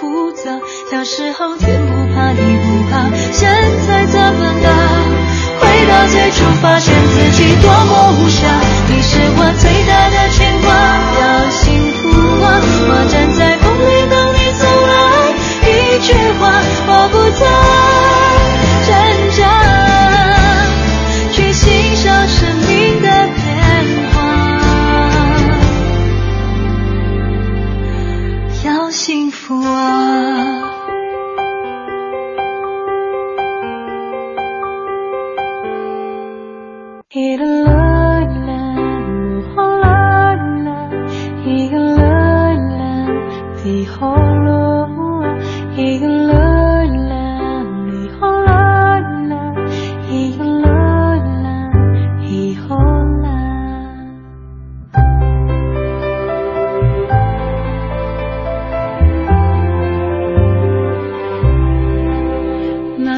复杂。小时候天不怕地不怕，现在怎么了？回到最初，发现自己多么无暇。你是我最大的牵挂，要幸福啊！我站在风里等你走来，一句话，我不在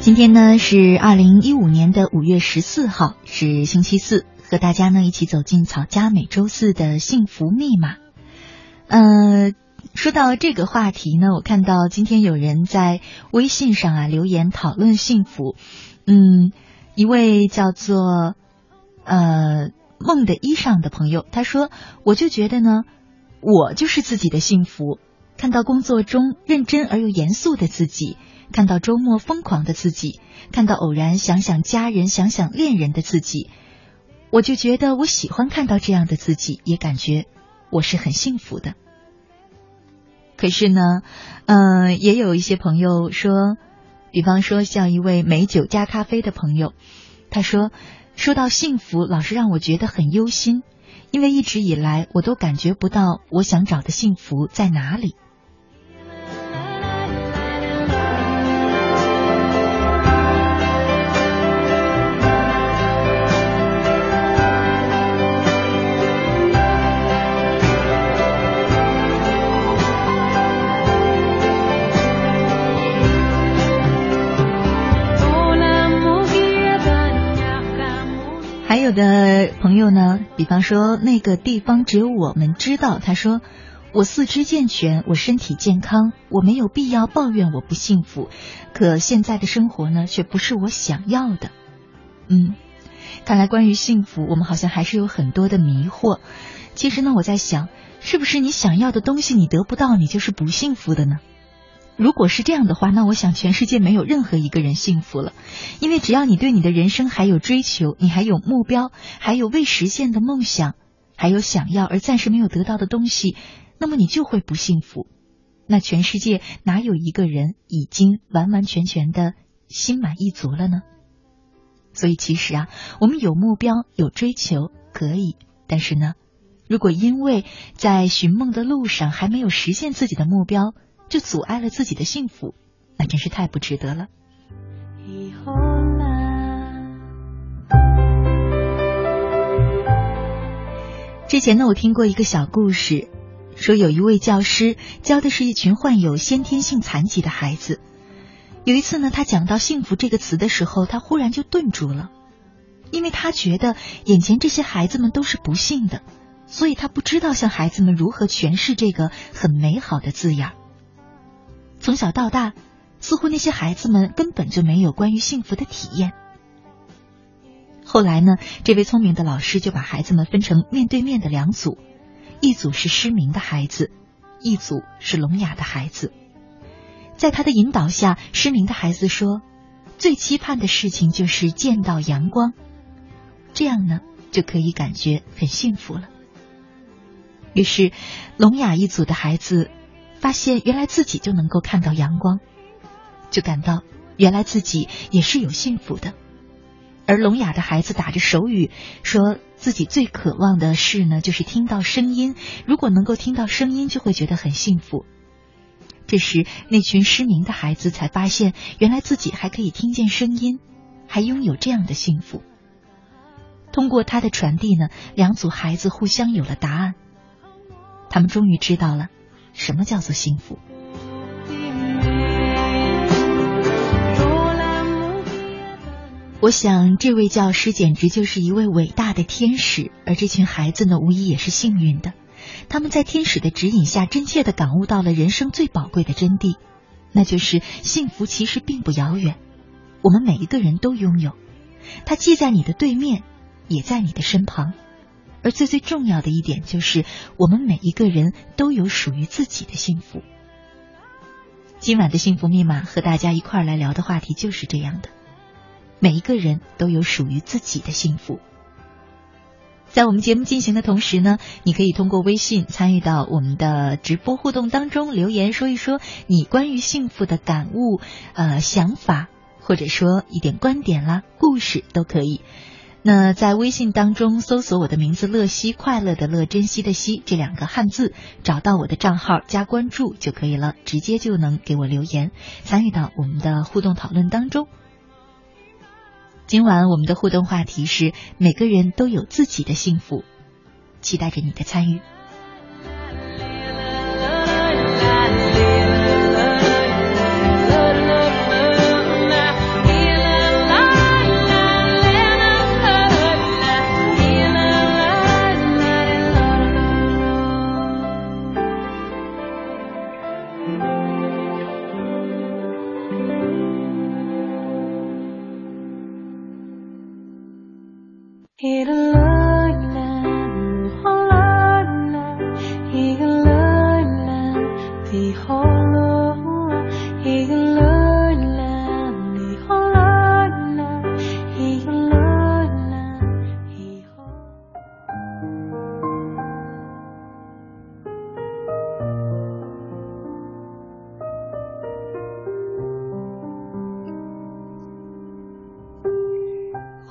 今天呢是二零一五年的五月十四号，是星期四，和大家呢一起走进草家每周四的幸福密码。呃，说到这个话题呢，我看到今天有人在微信上啊留言讨论幸福。嗯，一位叫做呃梦的衣裳的朋友，他说：“我就觉得呢，我就是自己的幸福。看到工作中认真而又严肃的自己。”看到周末疯狂的自己，看到偶然想想家人、想想恋人的自己，我就觉得我喜欢看到这样的自己，也感觉我是很幸福的。可是呢，嗯，也有一些朋友说，比方说像一位美酒加咖啡的朋友，他说，说到幸福，老是让我觉得很忧心，因为一直以来我都感觉不到我想找的幸福在哪里。有的朋友呢，比方说那个地方只有我们知道。他说：“我四肢健全，我身体健康，我没有必要抱怨我不幸福。可现在的生活呢，却不是我想要的。”嗯，看来关于幸福，我们好像还是有很多的迷惑。其实呢，我在想，是不是你想要的东西你得不到，你就是不幸福的呢？如果是这样的话，那我想全世界没有任何一个人幸福了，因为只要你对你的人生还有追求，你还有目标，还有未实现的梦想，还有想要而暂时没有得到的东西，那么你就会不幸福。那全世界哪有一个人已经完完全全的心满意足了呢？所以其实啊，我们有目标有追求可以，但是呢，如果因为在寻梦的路上还没有实现自己的目标，就阻碍了自己的幸福，那真是太不值得了。之前呢，我听过一个小故事，说有一位教师教的是一群患有先天性残疾的孩子。有一次呢，他讲到“幸福”这个词的时候，他忽然就顿住了。因为他觉得眼前这些孩子们都是不幸的，所以他不知道向孩子们如何诠释这个很美好的字眼儿。从小到大，似乎那些孩子们根本就没有关于幸福的体验。后来呢，这位聪明的老师就把孩子们分成面对面的两组，一组是失明的孩子，一组是聋哑的孩子。在他的引导下，失明的孩子说：“最期盼的事情就是见到阳光，这样呢就可以感觉很幸福了。”于是，聋哑一组的孩子发现，原来自己就能够看到阳光，就感到原来自己也是有幸福的。而聋哑的孩子打着手语，说自己最渴望的事呢，就是听到声音。如果能够听到声音，就会觉得很幸福。这时，那群失明的孩子才发现，原来自己还可以听见声音，还拥有这样的幸福。通过他的传递呢，两组孩子互相有了答案。他们终于知道了什么叫做幸福。我想，这位教师简直就是一位伟大的天使，而这群孩子呢，无疑也是幸运的。他们在天使的指引下，真切的感悟到了人生最宝贵的真谛，那就是幸福其实并不遥远，我们每一个人都拥有，它既在你的对面，也在你的身旁。而最最重要的一点就是，我们每一个人都有属于自己的幸福。今晚的幸福密码和大家一块儿来聊的话题就是这样的。每一个人都有属于自己的幸福。在我们节目进行的同时呢，你可以通过微信参与到我们的直播互动当中，留言说一说你关于幸福的感悟、呃想法，或者说一点观点啦、故事都可以。那在微信当中搜索我的名字“乐西”，快乐的乐，珍惜的惜这两个汉字，找到我的账号加关注就可以了，直接就能给我留言，参与到我们的互动讨论当中。今晚我们的互动话题是：每个人都有自己的幸福，期待着你的参与。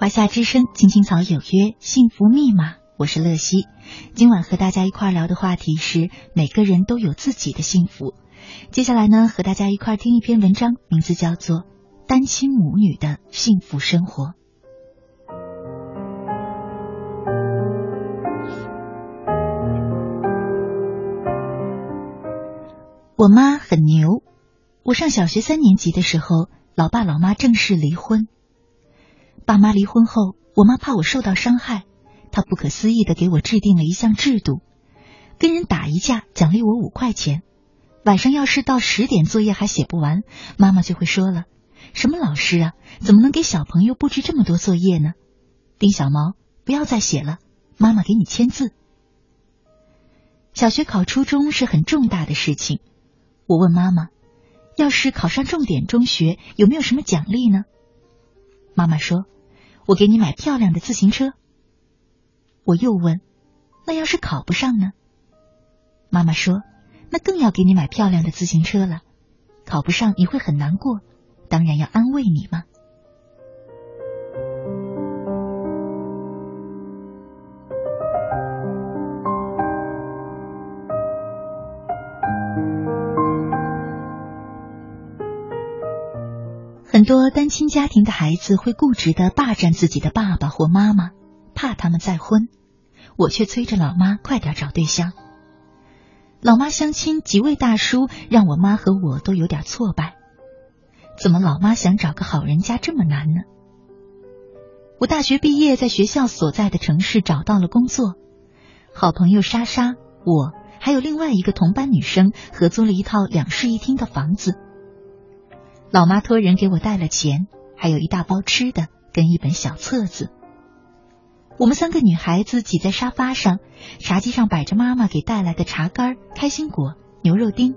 华夏之声，青青草有约，幸福密码，我是乐西。今晚和大家一块聊的话题是每个人都有自己的幸福。接下来呢，和大家一块听一篇文章，名字叫做《单亲母女的幸福生活》。我妈很牛。我上小学三年级的时候，老爸老妈正式离婚。爸妈离婚后，我妈怕我受到伤害，她不可思议的给我制定了一项制度：跟人打一架，奖励我五块钱；晚上要是到十点作业还写不完，妈妈就会说了：“什么老师啊，怎么能给小朋友布置这么多作业呢？”丁小毛，不要再写了，妈妈给你签字。小学考初中是很重大的事情，我问妈妈：“要是考上重点中学，有没有什么奖励呢？”妈妈说：“我给你买漂亮的自行车。”我又问：“那要是考不上呢？”妈妈说：“那更要给你买漂亮的自行车了。考不上你会很难过，当然要安慰你嘛。”很多单亲家庭的孩子会固执的霸占自己的爸爸或妈妈，怕他们再婚。我却催着老妈快点找对象。老妈相亲几位大叔，让我妈和我都有点挫败。怎么老妈想找个好人家这么难呢？我大学毕业，在学校所在的城市找到了工作。好朋友莎莎，我还有另外一个同班女生合租了一套两室一厅的房子。老妈托人给我带了钱，还有一大包吃的跟一本小册子。我们三个女孩子挤在沙发上，茶几上摆着妈妈给带来的茶干、开心果、牛肉丁。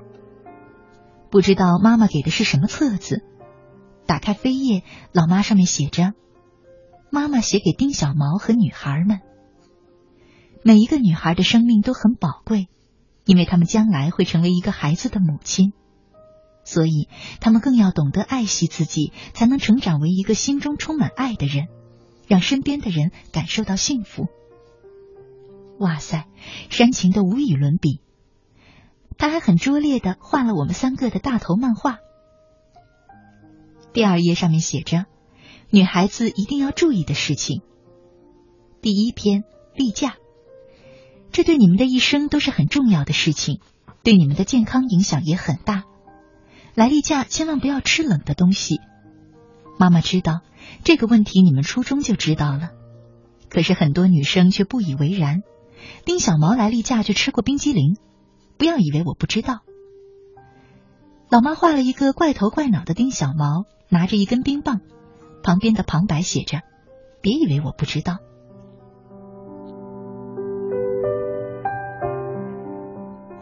不知道妈妈给的是什么册子，打开扉页，老妈上面写着：“妈妈写给丁小毛和女孩们。”每一个女孩的生命都很宝贵，因为她们将来会成为一个孩子的母亲，所以他们更要懂得爱惜自己，才能成长为一个心中充满爱的人，让身边的人感受到幸福。哇塞，煽情的无与伦比。他还很拙劣的画了我们三个的大头漫画。第二页上面写着：“女孩子一定要注意的事情。”第一篇例假。这对你们的一生都是很重要的事情，对你们的健康影响也很大。来例假千万不要吃冷的东西。妈妈知道这个问题，你们初中就知道了，可是很多女生却不以为然。丁小毛来例假就吃过冰激凌，不要以为我不知道。老妈画了一个怪头怪脑的丁小毛，拿着一根冰棒，旁边的旁白写着：“别以为我不知道。”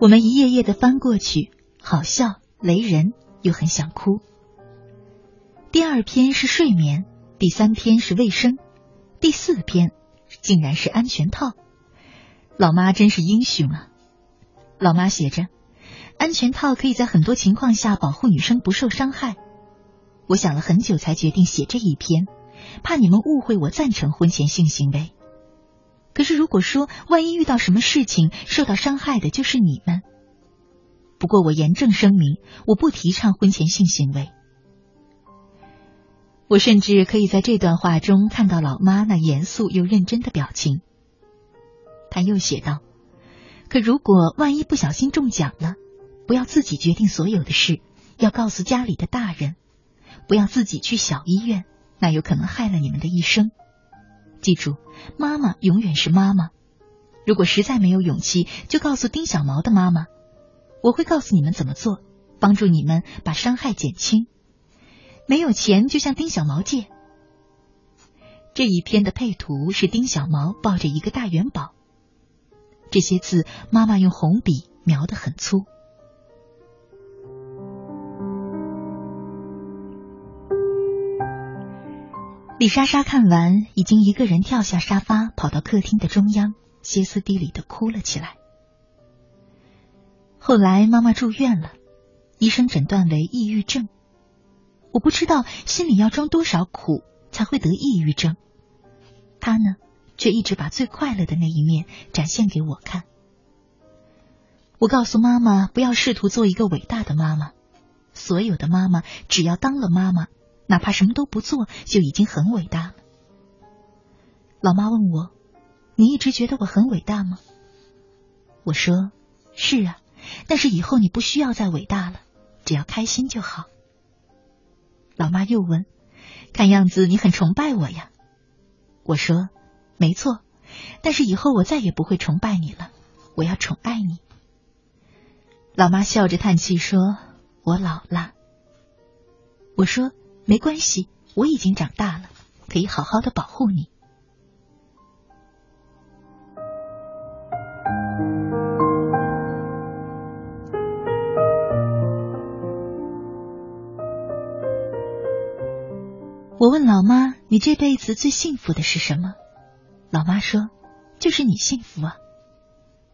我们一页页的翻过去，好笑、雷人，又很想哭。第二篇是睡眠，第三篇是卫生，第四篇竟然是安全套。老妈真是英雄啊！老妈写着，安全套可以在很多情况下保护女生不受伤害。我想了很久才决定写这一篇，怕你们误会我赞成婚前性行为。可是，如果说万一遇到什么事情受到伤害的就是你们，不过我严正声明，我不提倡婚前性行为。我甚至可以在这段话中看到老妈那严肃又认真的表情。他又写道：“可如果万一不小心中奖了，不要自己决定所有的事，要告诉家里的大人，不要自己去小医院，那有可能害了你们的一生。”记住，妈妈永远是妈妈。如果实在没有勇气，就告诉丁小毛的妈妈，我会告诉你们怎么做，帮助你们把伤害减轻。没有钱就向丁小毛借。这一篇的配图是丁小毛抱着一个大元宝。这些字妈妈用红笔描得很粗。李莎莎看完，已经一个人跳下沙发，跑到客厅的中央，歇斯底里的哭了起来。后来妈妈住院了，医生诊断为抑郁症。我不知道心里要装多少苦才会得抑郁症，他呢，却一直把最快乐的那一面展现给我看。我告诉妈妈，不要试图做一个伟大的妈妈，所有的妈妈只要当了妈妈。哪怕什么都不做，就已经很伟大了。老妈问我：“你一直觉得我很伟大吗？”我说：“是啊，但是以后你不需要再伟大了，只要开心就好。”老妈又问：“看样子你很崇拜我呀？”我说：“没错，但是以后我再也不会崇拜你了，我要宠爱你。”老妈笑着叹气说：“我老了。”我说。没关系，我已经长大了，可以好好的保护你。我问老妈：“你这辈子最幸福的是什么？”老妈说：“就是你幸福啊。”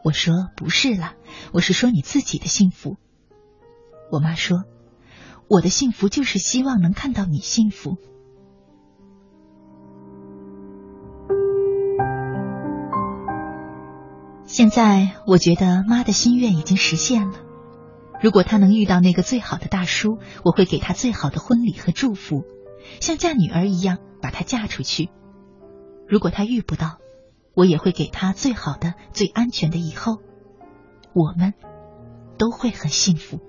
我说：“不是啦，我是说你自己的幸福。”我妈说。我的幸福就是希望能看到你幸福。现在我觉得妈的心愿已经实现了。如果她能遇到那个最好的大叔，我会给她最好的婚礼和祝福，像嫁女儿一样把她嫁出去。如果她遇不到，我也会给她最好的、最安全的以后。我们都会很幸福。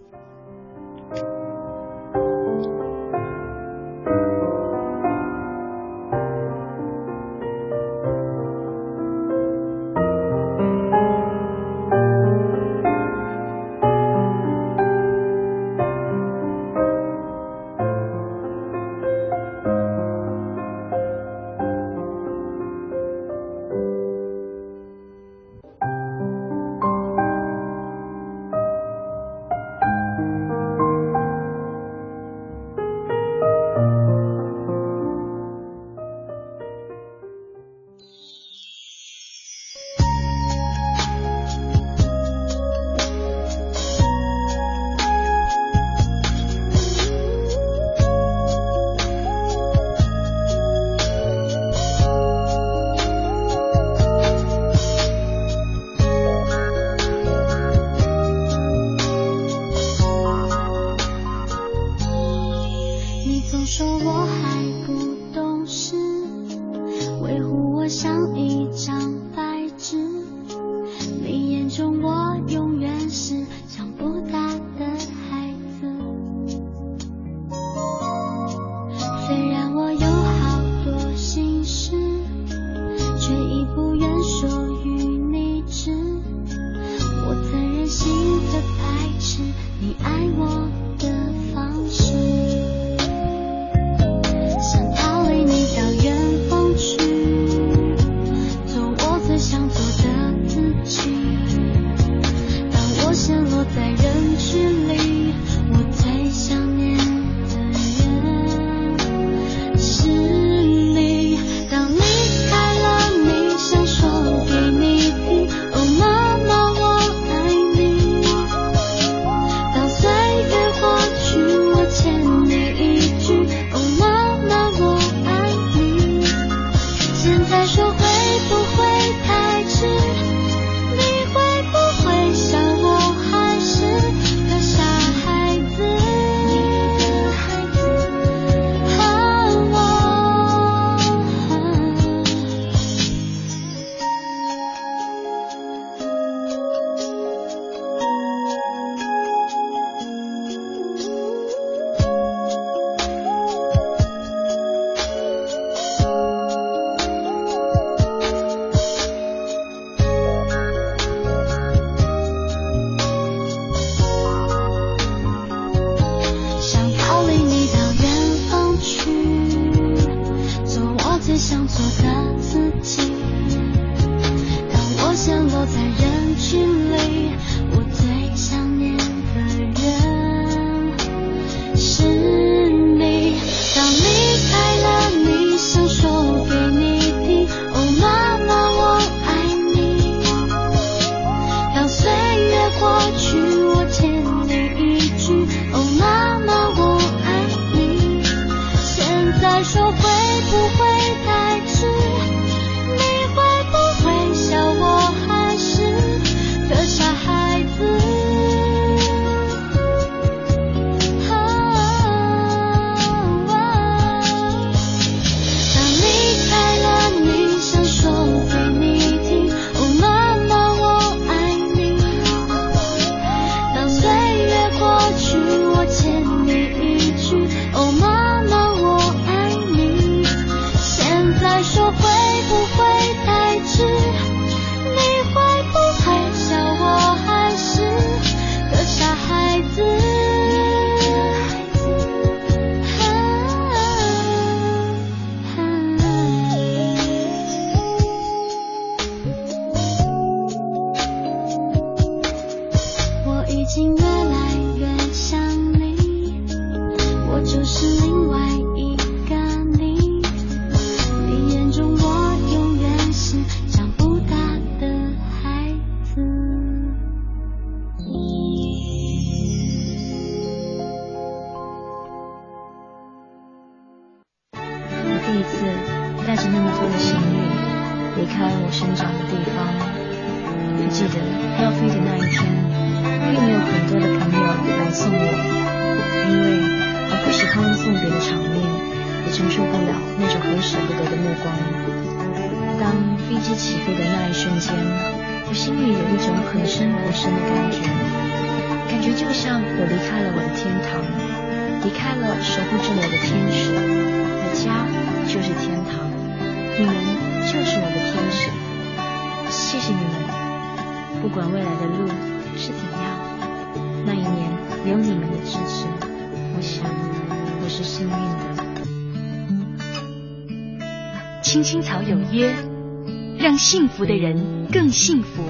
福的人更幸福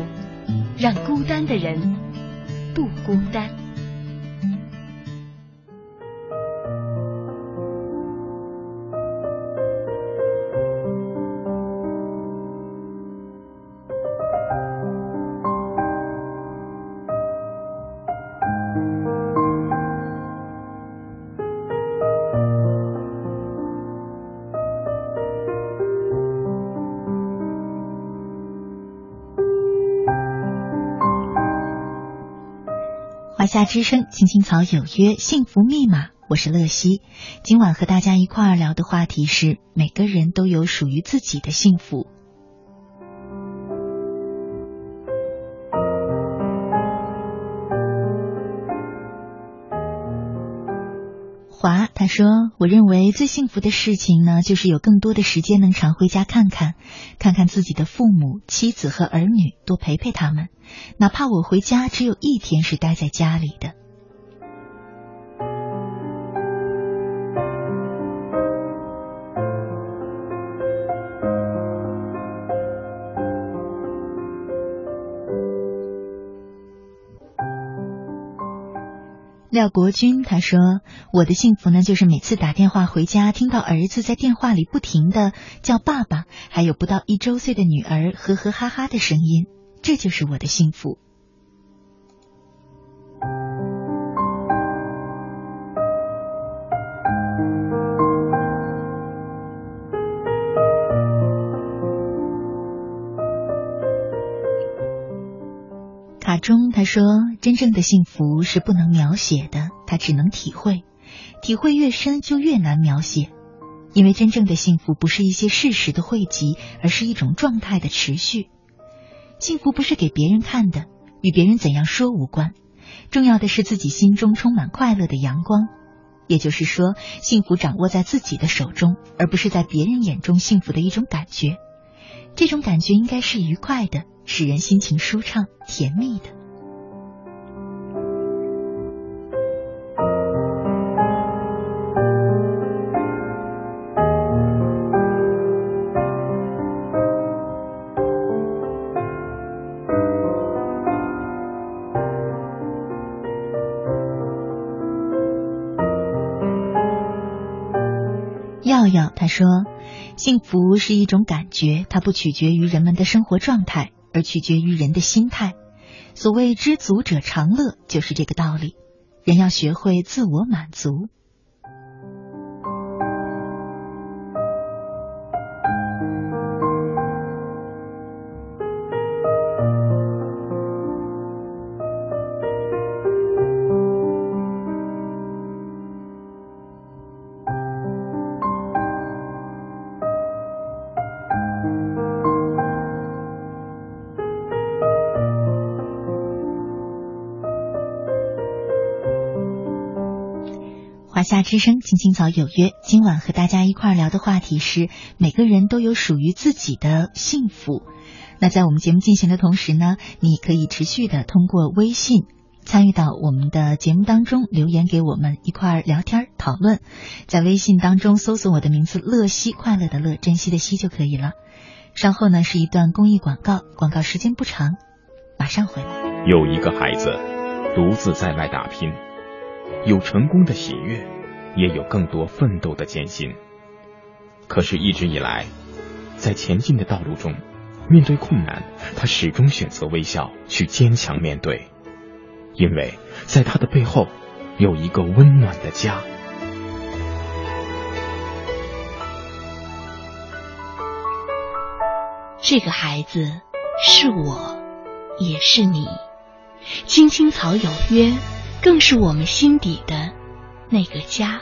让孤单的人不孤单。夏之声《青青草有约》幸福密码，我是乐西。今晚和大家一块儿聊的话题是：每个人都有属于自己的幸福。他说：“我认为最幸福的事情呢，就是有更多的时间能常回家看看，看看自己的父母、妻子和儿女，多陪陪他们。哪怕我回家只有一天是待在家里的。”廖国军他说：“我的幸福呢，就是每次打电话回家，听到儿子在电话里不停的叫爸爸，还有不到一周岁的女儿呵呵哈哈的声音，这就是我的幸福。”他说：“真正的幸福是不能描写的，他只能体会，体会越深就越难描写，因为真正的幸福不是一些事实的汇集，而是一种状态的持续。幸福不是给别人看的，与别人怎样说无关，重要的是自己心中充满快乐的阳光。也就是说，幸福掌握在自己的手中，而不是在别人眼中幸福的一种感觉。这种感觉应该是愉快的。”使人心情舒畅、甜蜜的。说：“幸福是一种感觉，它不取决于人们的生活状态。”而取决于人的心态。所谓知足者常乐，就是这个道理。人要学会自我满足。夏之声，青青草有约。今晚和大家一块儿聊的话题是：每个人都有属于自己的幸福。那在我们节目进行的同时呢，你可以持续的通过微信参与到我们的节目当中，留言给我们一块儿聊天讨论。在微信当中搜索我的名字“乐西”，快乐的乐，珍惜的惜就可以了。稍后呢是一段公益广告，广告时间不长，马上回来。有一个孩子独自在外打拼，有成功的喜悦。也有更多奋斗的艰辛，可是，一直以来，在前进的道路中，面对困难，他始终选择微笑，去坚强面对，因为在他的背后，有一个温暖的家。这个孩子是我，也是你，青青草有约，更是我们心底的。那个家，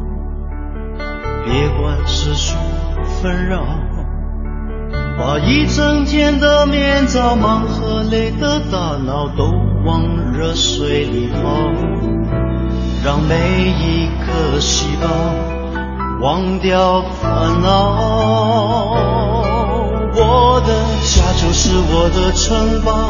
别管世俗纷扰，把一整天的面罩、忙和累的大脑都往热水里泡，让每一颗细胞忘掉烦恼。我的家就是我的城堡。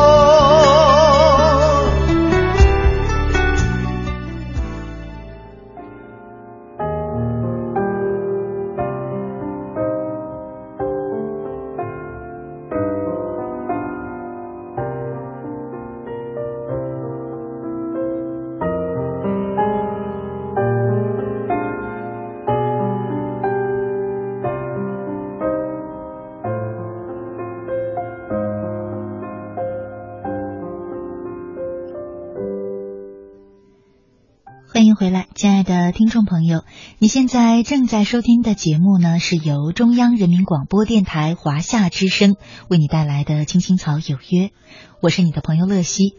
听众朋友，你现在正在收听的节目呢，是由中央人民广播电台华夏之声为你带来的《青青草有约》，我是你的朋友乐西。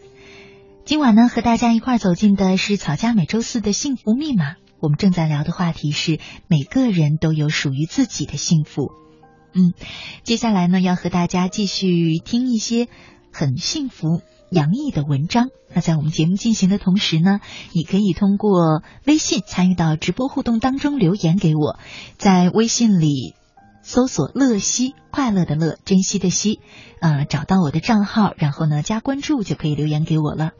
今晚呢，和大家一块儿走进的是草家每周四的幸福密码。我们正在聊的话题是每个人都有属于自己的幸福。嗯，接下来呢，要和大家继续听一些很幸福。杨毅的文章。那在我们节目进行的同时呢，你可以通过微信参与到直播互动当中留言给我，在微信里搜索“乐西”，快乐的乐，珍惜的惜，呃，找到我的账号，然后呢加关注就可以留言给我了。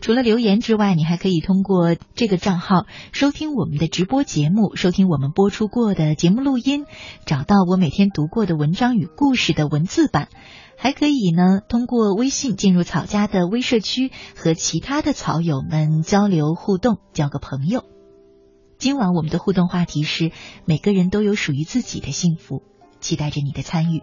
除了留言之外，你还可以通过这个账号收听我们的直播节目，收听我们播出过的节目录音，找到我每天读过的文章与故事的文字版。还可以呢，通过微信进入草家的微社区，和其他的草友们交流互动，交个朋友。今晚我们的互动话题是：每个人都有属于自己的幸福，期待着你的参与。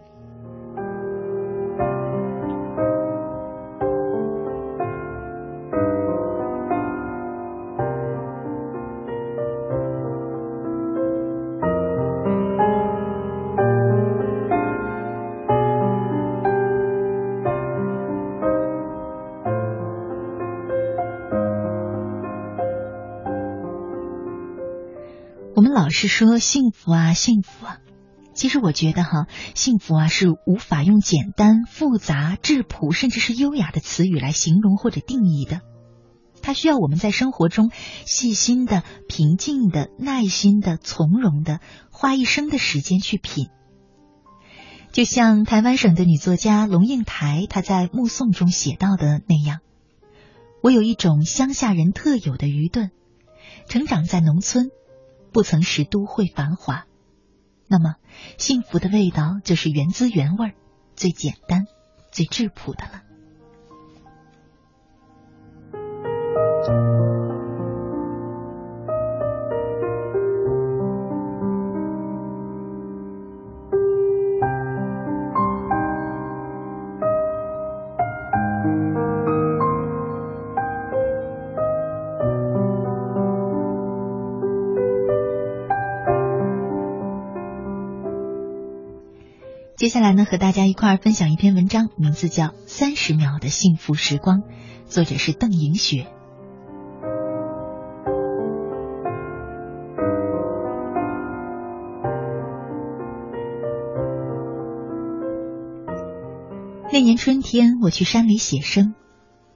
我们老是说幸福啊，幸福！其实我觉得哈，幸福啊是无法用简单、复杂、质朴，甚至是优雅的词语来形容或者定义的。它需要我们在生活中细心的、平静的、耐心的、从容的，花一生的时间去品。就像台湾省的女作家龙应台她在《目送》中写到的那样：“我有一种乡下人特有的愚钝，成长在农村。”不曾识都会繁华，那么幸福的味道就是原滋原味、最简单、最质朴的了。接下来呢，和大家一块儿分享一篇文章，名字叫《三十秒的幸福时光》，作者是邓颖雪。那年春天，我去山里写生，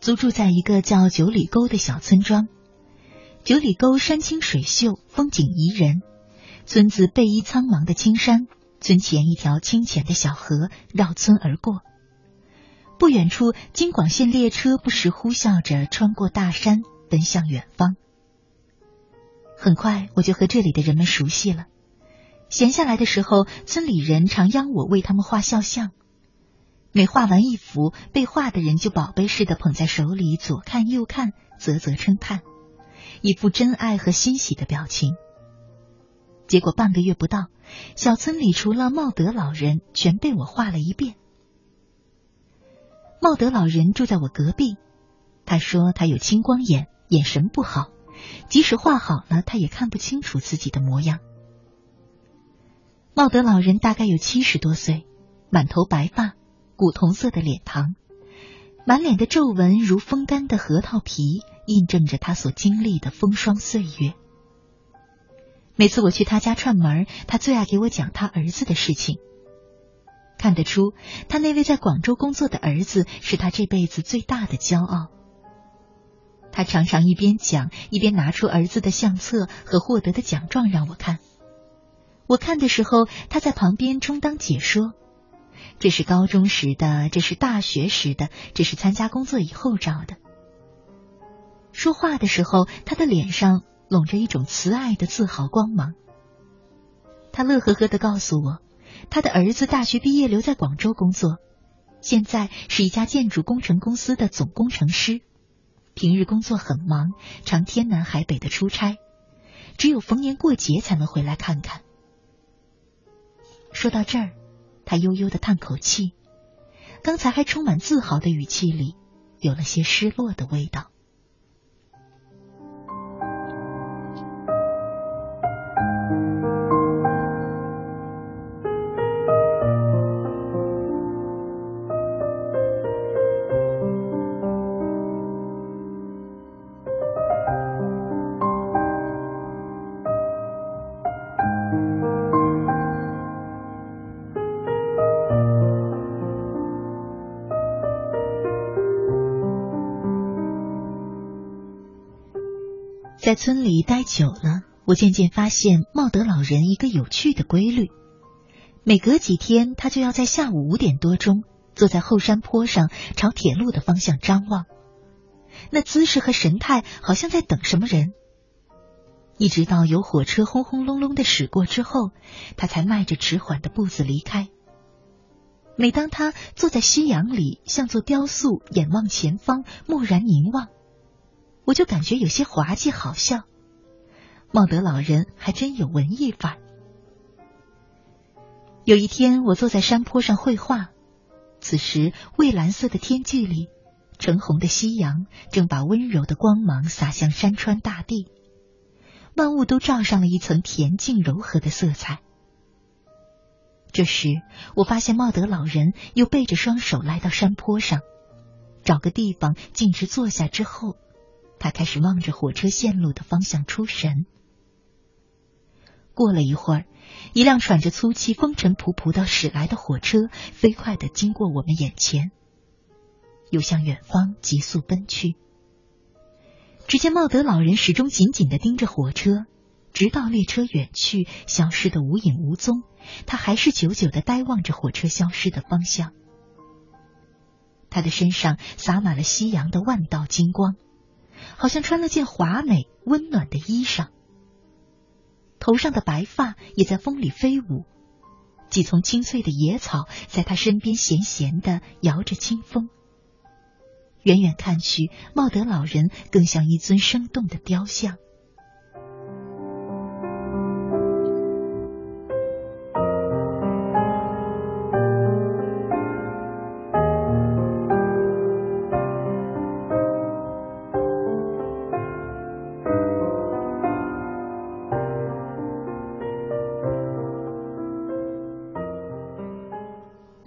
租住在一个叫九里沟的小村庄。九里沟山清水秀，风景宜人，村子背依苍茫的青山。村前一条清浅的小河绕村而过，不远处京广线列车不时呼啸着穿过大山，奔向远方。很快我就和这里的人们熟悉了。闲下来的时候，村里人常央我为他们画肖像。每画完一幅，被画的人就宝贝似的捧在手里，左看右看，啧啧称叹，一副真爱和欣喜的表情。结果半个月不到，小村里除了茂德老人，全被我画了一遍。茂德老人住在我隔壁，他说他有青光眼，眼神不好，即使画好了，他也看不清楚自己的模样。茂德老人大概有七十多岁，满头白发，古铜色的脸庞，满脸的皱纹如风干的核桃皮，印证着他所经历的风霜岁月。每次我去他家串门，他最爱给我讲他儿子的事情。看得出，他那位在广州工作的儿子是他这辈子最大的骄傲。他常常一边讲，一边拿出儿子的相册和获得的奖状让我看。我看的时候，他在旁边充当解说：“这是高中时的，这是大学时的，这是参加工作以后照的。”说话的时候，他的脸上。笼着一种慈爱的自豪光芒。他乐呵呵的告诉我，他的儿子大学毕业留在广州工作，现在是一家建筑工程公司的总工程师，平日工作很忙，常天南海北的出差，只有逢年过节才能回来看看。说到这儿，他悠悠的叹口气，刚才还充满自豪的语气里，有了些失落的味道。在村里待久了，我渐渐发现茂德老人一个有趣的规律：每隔几天，他就要在下午五点多钟坐在后山坡上，朝铁路的方向张望，那姿势和神态好像在等什么人。一直到有火车轰轰隆隆的驶过之后，他才迈着迟缓的步子离开。每当他坐在夕阳里，像座雕塑，眼望前方，默然凝望，我就感觉有些滑稽好笑。茂德老人还真有文艺范儿。有一天，我坐在山坡上绘画，此时蔚蓝色的天际里，橙红的夕阳正把温柔的光芒洒向山川大地，万物都罩上了一层恬静柔和的色彩。这时，我发现茂德老人又背着双手来到山坡上，找个地方径直坐下之后，他开始望着火车线路的方向出神。过了一会儿，一辆喘着粗气、风尘仆仆的驶来的火车飞快的经过我们眼前，又向远方急速奔去。只见茂德老人始终紧紧的盯着火车。直到列车远去，消失的无影无踪，他还是久久的呆望着火车消失的方向。他的身上洒满了夕阳的万道金光，好像穿了件华美温暖的衣裳。头上的白发也在风里飞舞，几丛青翠的野草在他身边闲闲的摇着清风。远远看去，茂德老人更像一尊生动的雕像。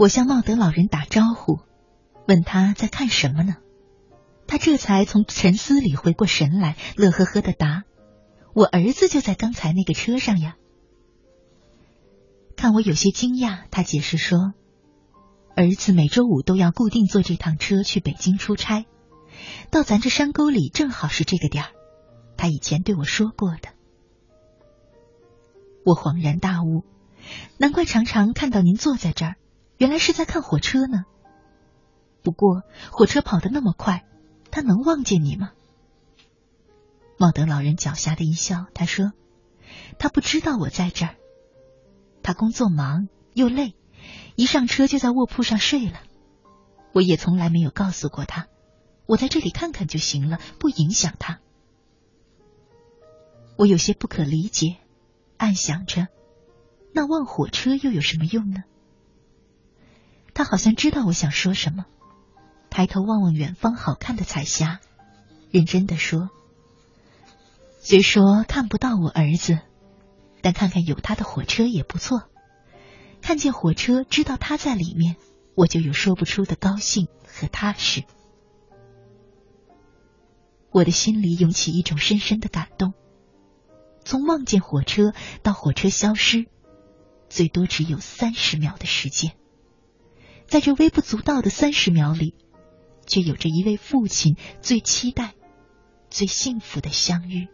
我向茂德老人打招呼，问他在看什么呢？他这才从沉思里回过神来，乐呵呵的答：“我儿子就在刚才那个车上呀。”看我有些惊讶，他解释说：“儿子每周五都要固定坐这趟车去北京出差，到咱这山沟里正好是这个点儿。他以前对我说过的。”我恍然大悟，难怪常常看到您坐在这儿。原来是在看火车呢。不过火车跑得那么快，他能望见你吗？茂德老人狡黠的一笑，他说：“他不知道我在这儿。他工作忙又累，一上车就在卧铺上睡了。我也从来没有告诉过他，我在这里看看就行了，不影响他。”我有些不可理解，暗想着，那望火车又有什么用呢？他好像知道我想说什么，抬头望望远方好看的彩霞，认真的说：“虽说看不到我儿子，但看看有他的火车也不错。看见火车，知道他在里面，我就有说不出的高兴和踏实。我的心里涌起一种深深的感动。从望见火车到火车消失，最多只有三十秒的时间。”在这微不足道的三十秒里，却有着一位父亲最期待、最幸福的相遇。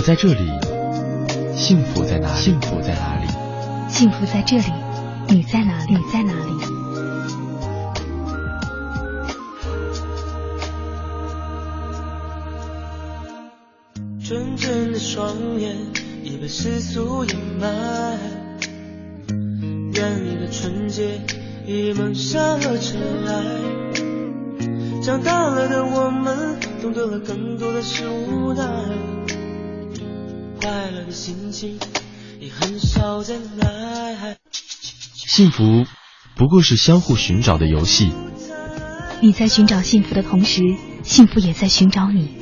我在这里，幸福在哪里？幸福在哪里？幸福在这里，你在哪里？你在哪里？纯真的双眼已被世俗掩埋，愿你的纯洁已蒙上了尘埃。长大了的我们，懂得了更多的是无奈，快乐的心情你很少在来。幸福不过是相互寻找的游戏。你在寻找幸福的同时，幸福也在寻找你。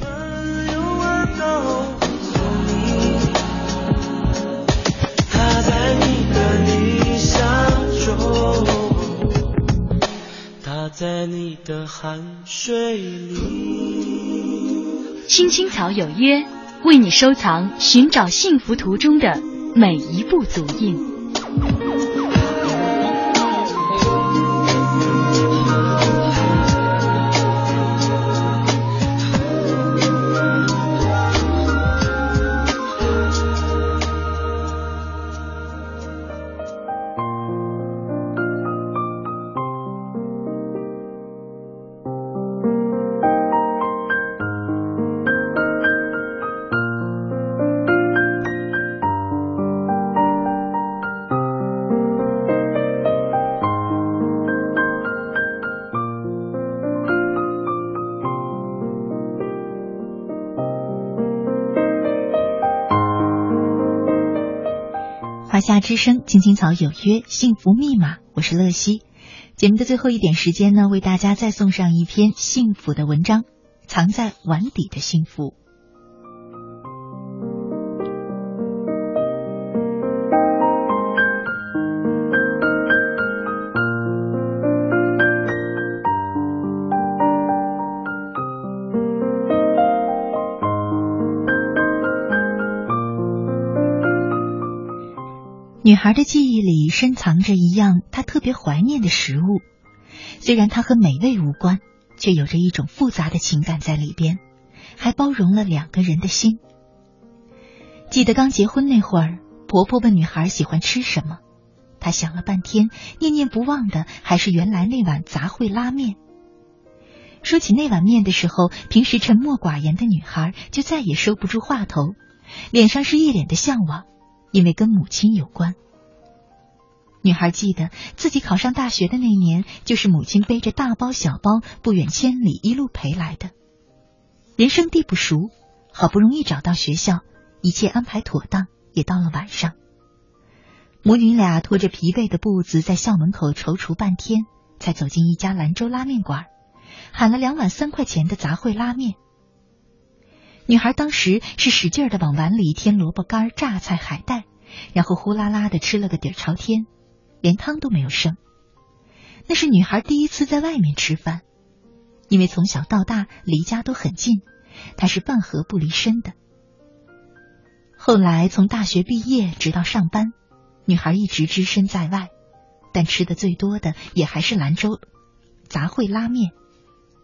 他在你的理想中，他在你的汗水里。青青草有约，为你收藏寻找幸福途中的每一步足印。之声，青青草有约，幸福密码，我是乐西。节目的最后一点时间呢，为大家再送上一篇幸福的文章，藏在碗底的幸福。孩的记忆里深藏着一样她特别怀念的食物，虽然它和美味无关，却有着一种复杂的情感在里边，还包容了两个人的心。记得刚结婚那会儿，婆婆问女孩喜欢吃什么，她想了半天，念念不忘的还是原来那碗杂烩拉面。说起那碗面的时候，平时沉默寡言的女孩就再也收不住话头，脸上是一脸的向往。因为跟母亲有关。女孩记得自己考上大学的那年，就是母亲背着大包小包不远千里一路陪来的。人生地不熟，好不容易找到学校，一切安排妥当，也到了晚上。母女俩拖着疲惫的步子在校门口踌躇半天，才走进一家兰州拉面馆，喊了两碗三块钱的杂烩拉面。女孩当时是使劲的往碗里添萝卜干、榨菜、海带，然后呼啦啦的吃了个底朝天，连汤都没有剩。那是女孩第一次在外面吃饭，因为从小到大离家都很近，她是饭盒不离身的。后来从大学毕业直到上班，女孩一直只身在外，但吃的最多的也还是兰州杂烩拉面。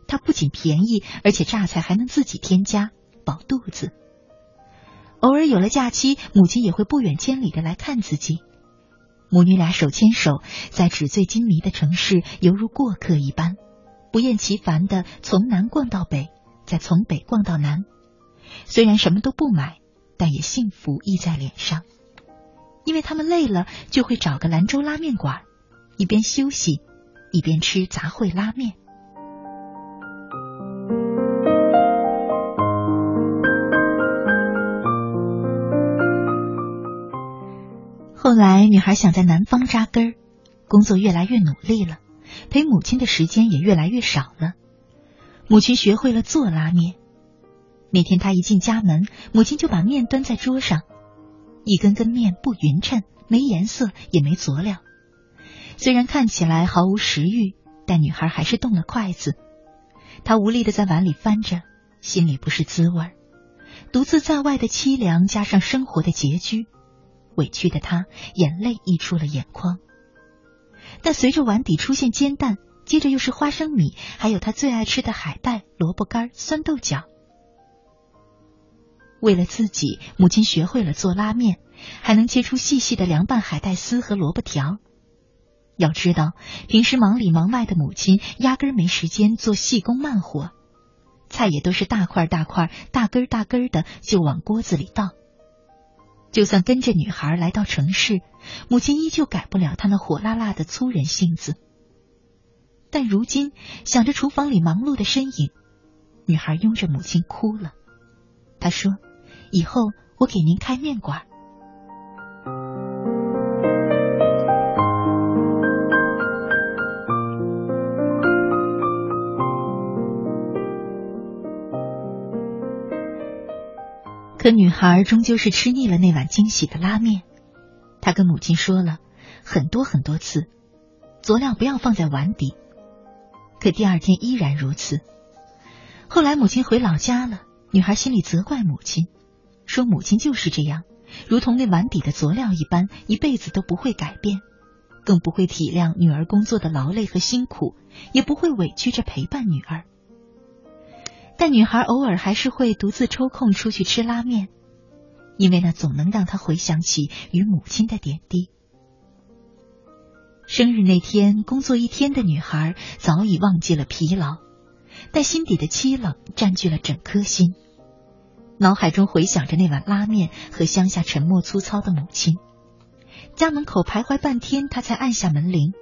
它不仅便宜，而且榨菜还能自己添加，饱肚子。偶尔有了假期，母亲也会不远千里的来看自己，母女俩手牵手在纸醉金迷的城市，犹如过客一般，不厌其烦的从南逛到北，再从北逛到南。虽然什么都不买。但也幸福溢在脸上，因为他们累了就会找个兰州拉面馆，一边休息一边吃杂烩拉面。后来，女孩想在南方扎根儿，工作越来越努力了，陪母亲的时间也越来越少了。母亲学会了做拉面。那天她一进家门，母亲就把面端在桌上，一根根面不匀称，没颜色，也没佐料。虽然看起来毫无食欲，但女孩还是动了筷子。她无力的在碗里翻着，心里不是滋味儿。独自在外的凄凉，加上生活的拮据，委屈的她眼泪溢出了眼眶。但随着碗底出现煎蛋，接着又是花生米，还有她最爱吃的海带、萝卜干、酸豆角。为了自己，母亲学会了做拉面，还能切出细细的凉拌海带丝和萝卜条。要知道，平时忙里忙外的母亲压根没时间做细工慢活，菜也都是大块大块、大根大根的就往锅子里倒。就算跟着女孩来到城市，母亲依旧改不了她那火辣辣的粗人性子。但如今想着厨房里忙碌的身影，女孩拥着母亲哭了。她说。以后我给您开面馆。可女孩终究是吃腻了那碗惊喜的拉面，她跟母亲说了很多很多次，佐料不要放在碗底。可第二天依然如此。后来母亲回老家了，女孩心里责怪母亲。说母亲就是这样，如同那碗底的佐料一般，一辈子都不会改变，更不会体谅女儿工作的劳累和辛苦，也不会委屈着陪伴女儿。但女孩偶尔还是会独自抽空出去吃拉面，因为那总能让她回想起与母亲的点滴。生日那天，工作一天的女孩早已忘记了疲劳，但心底的凄冷占据了整颗心。脑海中回想着那碗拉面和乡下沉默粗糙的母亲，家门口徘徊半天，她才按下门铃。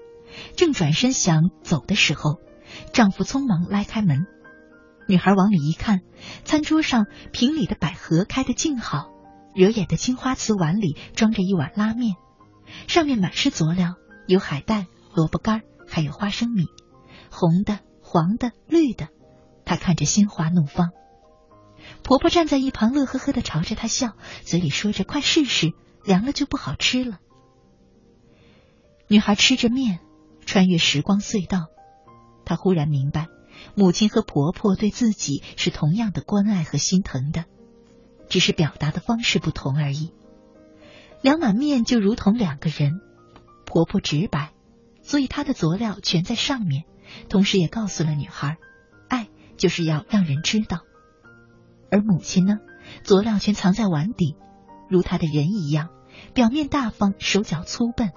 正转身想走的时候，丈夫匆忙拉开门。女孩往里一看，餐桌上瓶里的百合开得静好，惹眼的青花瓷碗里装着一碗拉面，上面满是佐料，有海带、萝卜干，还有花生米，红的、黄的、绿的。她看着心花怒放。婆婆站在一旁，乐呵呵的朝着她笑，嘴里说着：“快试试，凉了就不好吃了。”女孩吃着面，穿越时光隧道，她忽然明白，母亲和婆婆对自己是同样的关爱和心疼的，只是表达的方式不同而已。两碗面就如同两个人，婆婆直白，所以她的佐料全在上面，同时也告诉了女孩，爱就是要让人知道。而母亲呢，佐料全藏在碗底，如她的人一样，表面大方，手脚粗笨，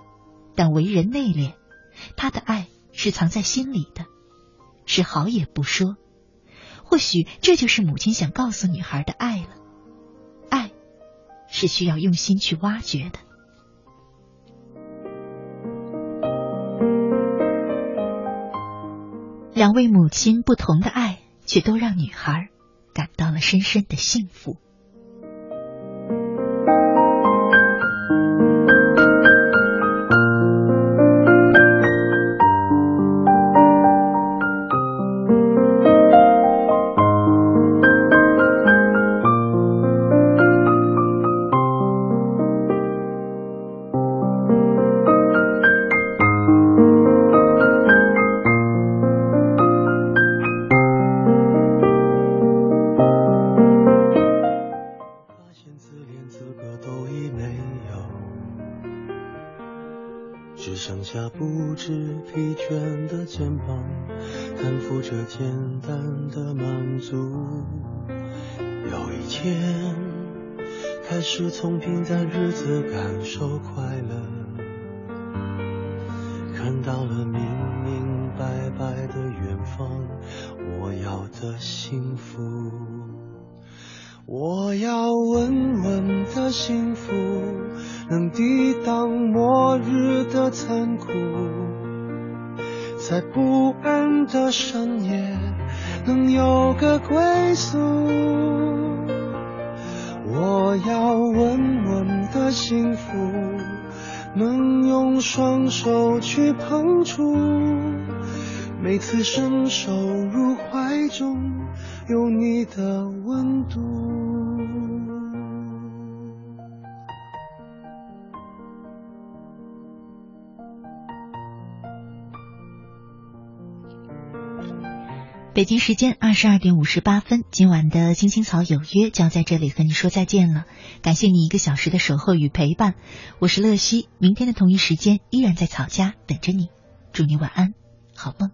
但为人内敛。她的爱是藏在心里的，是好也不说。或许这就是母亲想告诉女孩的爱了。爱，是需要用心去挖掘的。两位母亲不同的爱，却都让女孩。感到了深深的幸福。北京时间二十二点五十八分，今晚的青青草有约将在这里和你说再见了。感谢你一个小时的守候与陪伴，我是乐西，明天的同一时间依然在草家等着你。祝你晚安，好梦。